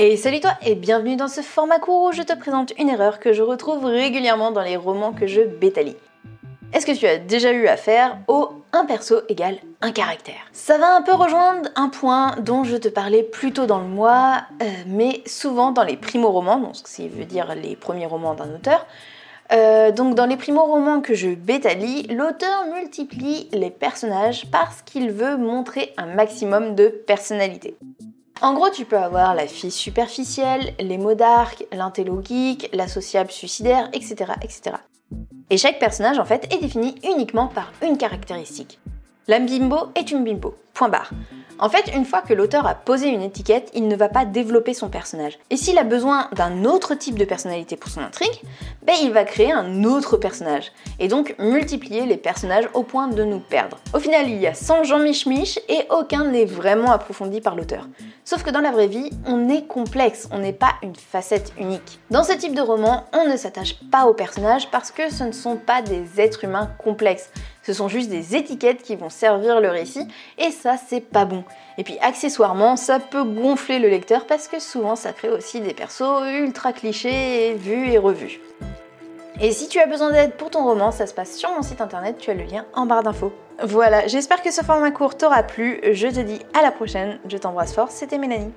Et salut toi et bienvenue dans ce format court où je te présente une erreur que je retrouve régulièrement dans les romans que je bétalie. Est-ce que tu as déjà eu affaire au un perso égale un caractère? Ça va un peu rejoindre un point dont je te parlais plus tôt dans le mois, euh, mais souvent dans les primo-romans, donc ce qui veut dire les premiers romans d'un auteur. Euh, donc dans les primo-romans que je bétalie, l'auteur multiplie les personnages parce qu'il veut montrer un maximum de personnalité. En gros, tu peux avoir la fille superficielle, les mots d'arc, l'intello geek, la sociable suicidaire, etc., etc. Et chaque personnage en fait est défini uniquement par une caractéristique. La bimbo est une bimbo. Point barre. En fait, une fois que l'auteur a posé une étiquette, il ne va pas développer son personnage. Et s'il a besoin d'un autre type de personnalité pour son intrigue, ben il va créer un autre personnage. Et donc multiplier les personnages au point de nous perdre. Au final, il y a 100 Jean Mich et aucun n'est vraiment approfondi par l'auteur. Sauf que dans la vraie vie, on est complexe, on n'est pas une facette unique. Dans ce type de roman, on ne s'attache pas aux personnages parce que ce ne sont pas des êtres humains complexes. Ce sont juste des étiquettes qui vont servir le récit et ça c'est pas bon. Et puis accessoirement, ça peut gonfler le lecteur parce que souvent ça crée aussi des persos ultra clichés, vus et revus. Et si tu as besoin d'aide pour ton roman, ça se passe sur mon site internet, tu as le lien en barre d'infos. Voilà, j'espère que ce format court t'aura plu, je te dis à la prochaine, je t'embrasse fort, c'était Mélanie.